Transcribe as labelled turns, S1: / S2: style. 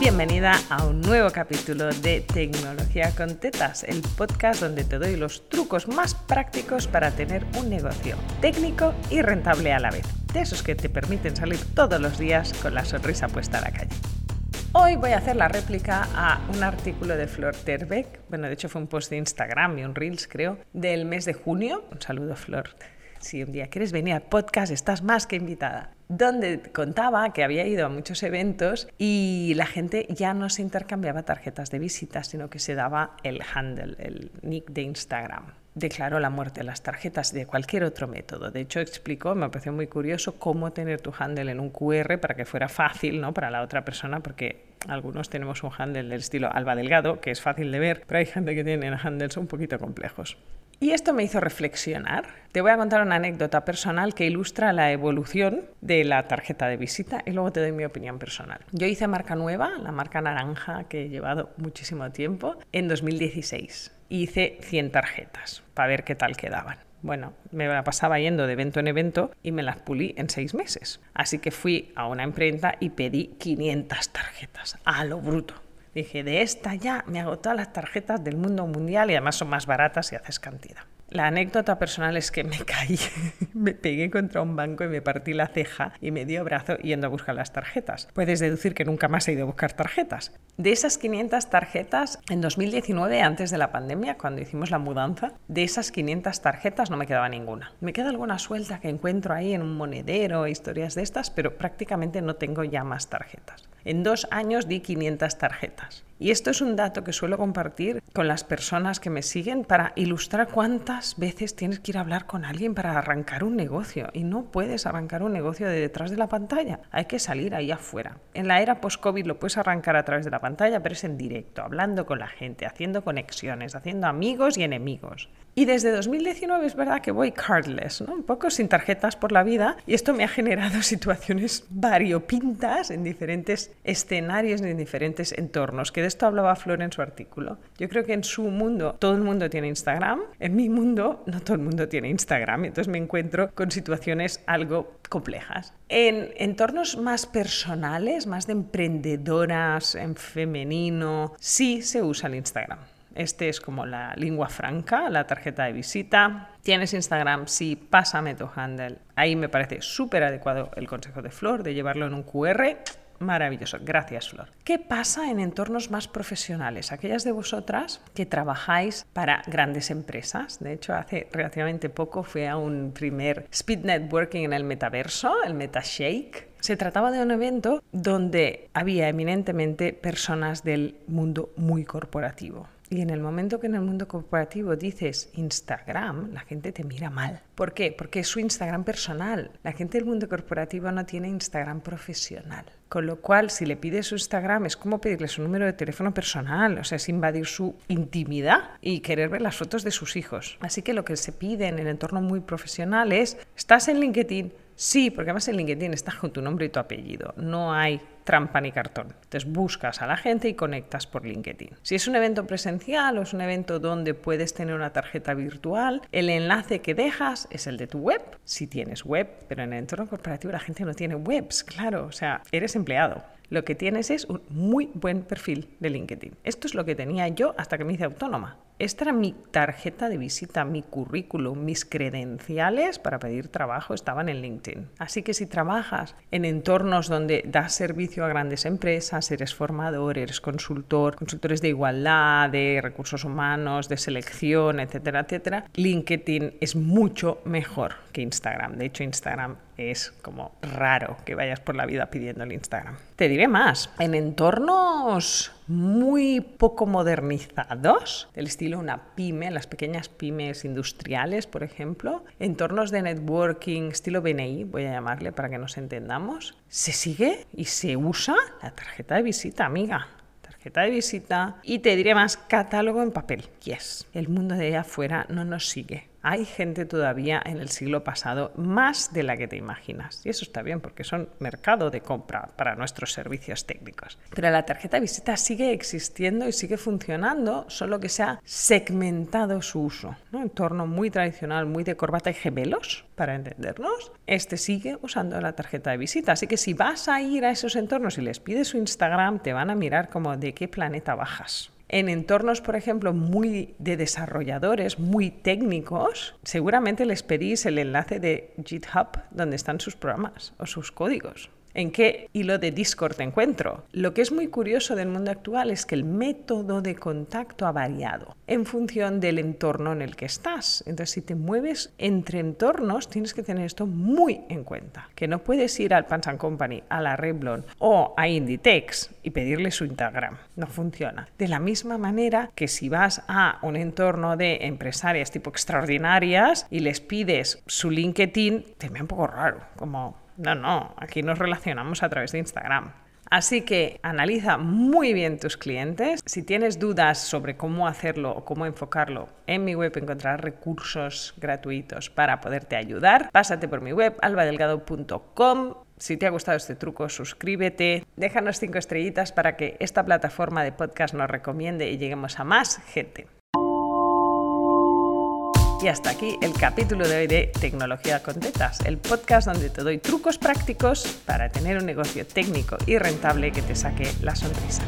S1: Bienvenida a un nuevo capítulo de Tecnología con Tetas, el podcast donde te doy los trucos más prácticos para tener un negocio técnico y rentable a la vez. De esos que te permiten salir todos los días con la sonrisa puesta a la calle. Hoy voy a hacer la réplica a un artículo de Flor Terbeck, bueno, de hecho fue un post de Instagram y un Reels creo, del mes de junio. Un saludo Flor. Si un día quieres venir al podcast, estás más que invitada donde contaba que había ido a muchos eventos y la gente ya no se intercambiaba tarjetas de visita, sino que se daba el handle, el nick de Instagram. Declaró la muerte de las tarjetas de cualquier otro método. De hecho, explicó, me pareció muy curioso, cómo tener tu handle en un QR para que fuera fácil ¿no? para la otra persona, porque algunos tenemos un handle del estilo Alba Delgado, que es fácil de ver, pero hay gente que tiene handles un poquito complejos. Y esto me hizo reflexionar. Te voy a contar una anécdota personal que ilustra la evolución de la tarjeta de visita y luego te doy mi opinión personal. Yo hice marca nueva, la marca naranja que he llevado muchísimo tiempo, en 2016. Hice 100 tarjetas para ver qué tal quedaban. Bueno, me la pasaba yendo de evento en evento y me las pulí en seis meses. Así que fui a una imprenta y pedí 500 tarjetas, a lo bruto. Dije, de esta ya me hago todas las tarjetas del mundo mundial y además son más baratas y haces cantidad. La anécdota personal es que me caí, me pegué contra un banco y me partí la ceja y me dio brazo yendo a buscar las tarjetas. Puedes deducir que nunca más he ido a buscar tarjetas. De esas 500 tarjetas, en 2019, antes de la pandemia, cuando hicimos la mudanza, de esas 500 tarjetas no me quedaba ninguna. Me queda alguna suelta que encuentro ahí en un monedero, historias de estas, pero prácticamente no tengo ya más tarjetas. En dos años di 500 tarjetas. Y esto es un dato que suelo compartir con las personas que me siguen para ilustrar cuántas veces tienes que ir a hablar con alguien para arrancar un negocio. Y no puedes arrancar un negocio de detrás de la pantalla. Hay que salir ahí afuera. En la era post-COVID lo puedes arrancar a través de la pantalla, pero es en directo, hablando con la gente, haciendo conexiones, haciendo amigos y enemigos. Y desde 2019 es verdad que voy cardless, ¿no? un poco sin tarjetas por la vida, y esto me ha generado situaciones variopintas en diferentes escenarios en diferentes entornos, que esto hablaba Flor en su artículo. Yo creo que en su mundo todo el mundo tiene Instagram, en mi mundo no todo el mundo tiene Instagram, entonces me encuentro con situaciones algo complejas. En entornos más personales, más de emprendedoras, en femenino, sí se usa el Instagram. Este es como la lengua franca, la tarjeta de visita. ¿Tienes Instagram? Sí, pásame tu handle. Ahí me parece súper adecuado el consejo de Flor de llevarlo en un QR. Maravilloso, gracias Flor. ¿Qué pasa en entornos más profesionales? Aquellas de vosotras que trabajáis para grandes empresas. De hecho, hace relativamente poco fui a un primer speed networking en el metaverso, el MetaShake. Se trataba de un evento donde había eminentemente personas del mundo muy corporativo. Y en el momento que en el mundo corporativo dices Instagram, la gente te mira mal. ¿Por qué? Porque es su Instagram personal. La gente del mundo corporativo no tiene Instagram profesional. Con lo cual, si le pides su Instagram, es como pedirle su número de teléfono personal, o sea, es invadir su intimidad y querer ver las fotos de sus hijos. Así que lo que se pide en el entorno muy profesional es, ¿estás en LinkedIn? Sí, porque además en LinkedIn está con tu nombre y tu apellido. No hay trampa ni cartón. Entonces buscas a la gente y conectas por LinkedIn. Si es un evento presencial o es un evento donde puedes tener una tarjeta virtual, el enlace que dejas es el de tu web, si tienes web, pero en el entorno corporativo la gente no tiene webs, claro, o sea, eres empleado. Lo que tienes es un muy buen perfil de LinkedIn. Esto es lo que tenía yo hasta que me hice autónoma. Esta era mi tarjeta de visita, mi currículum, mis credenciales para pedir trabajo estaban en LinkedIn. Así que si trabajas en entornos donde das servicio a grandes empresas, eres formador, eres consultor, consultores de igualdad, de recursos humanos, de selección, etcétera, etcétera, LinkedIn es mucho mejor que Instagram. De hecho, Instagram es como raro que vayas por la vida pidiendo el Instagram. Te diré más, en entornos muy poco modernizados, del estilo una pyme, las pequeñas pymes industriales, por ejemplo, entornos de networking estilo BNI, voy a llamarle para que nos entendamos, se sigue y se usa la tarjeta de visita, amiga tarjeta de visita y te diré más catálogo en papel. Yes, el mundo de allá afuera no nos sigue Hay gente todavía en el siglo pasado más de la que te imaginas. Y eso está bien porque son mercado de compra para nuestros servicios técnicos. Pero la tarjeta de visita sigue existiendo y sigue funcionando, solo que se ha segmentado su uso. ¿no? Entorno muy tradicional, muy de corbata y gemelos, para entendernos. Este sigue usando la tarjeta de visita. Así que si vas a ir a esos entornos y les pides su Instagram, te van a mirar como de qué planeta bajas. En entornos, por ejemplo, muy de desarrolladores, muy técnicos, seguramente les pedís el enlace de GitHub donde están sus programas o sus códigos en qué hilo de Discord te encuentro. Lo que es muy curioso del mundo actual es que el método de contacto ha variado en función del entorno en el que estás. Entonces, si te mueves entre entornos, tienes que tener esto muy en cuenta. Que no puedes ir al Pants Company, a la Revlon o a Inditex y pedirle su Instagram. No funciona. De la misma manera que si vas a un entorno de empresarias tipo extraordinarias y les pides su LinkedIn, te ve un poco raro, como no, no, aquí nos relacionamos a través de Instagram. Así que analiza muy bien tus clientes. Si tienes dudas sobre cómo hacerlo o cómo enfocarlo, en mi web encontrarás recursos gratuitos para poderte ayudar. Pásate por mi web albadelgado.com. Si te ha gustado este truco, suscríbete, déjanos cinco estrellitas para que esta plataforma de podcast nos recomiende y lleguemos a más gente. Y hasta aquí el capítulo de hoy de Tecnología con Tetas, el podcast donde te doy trucos prácticos para tener un negocio técnico y rentable que te saque la sonrisa.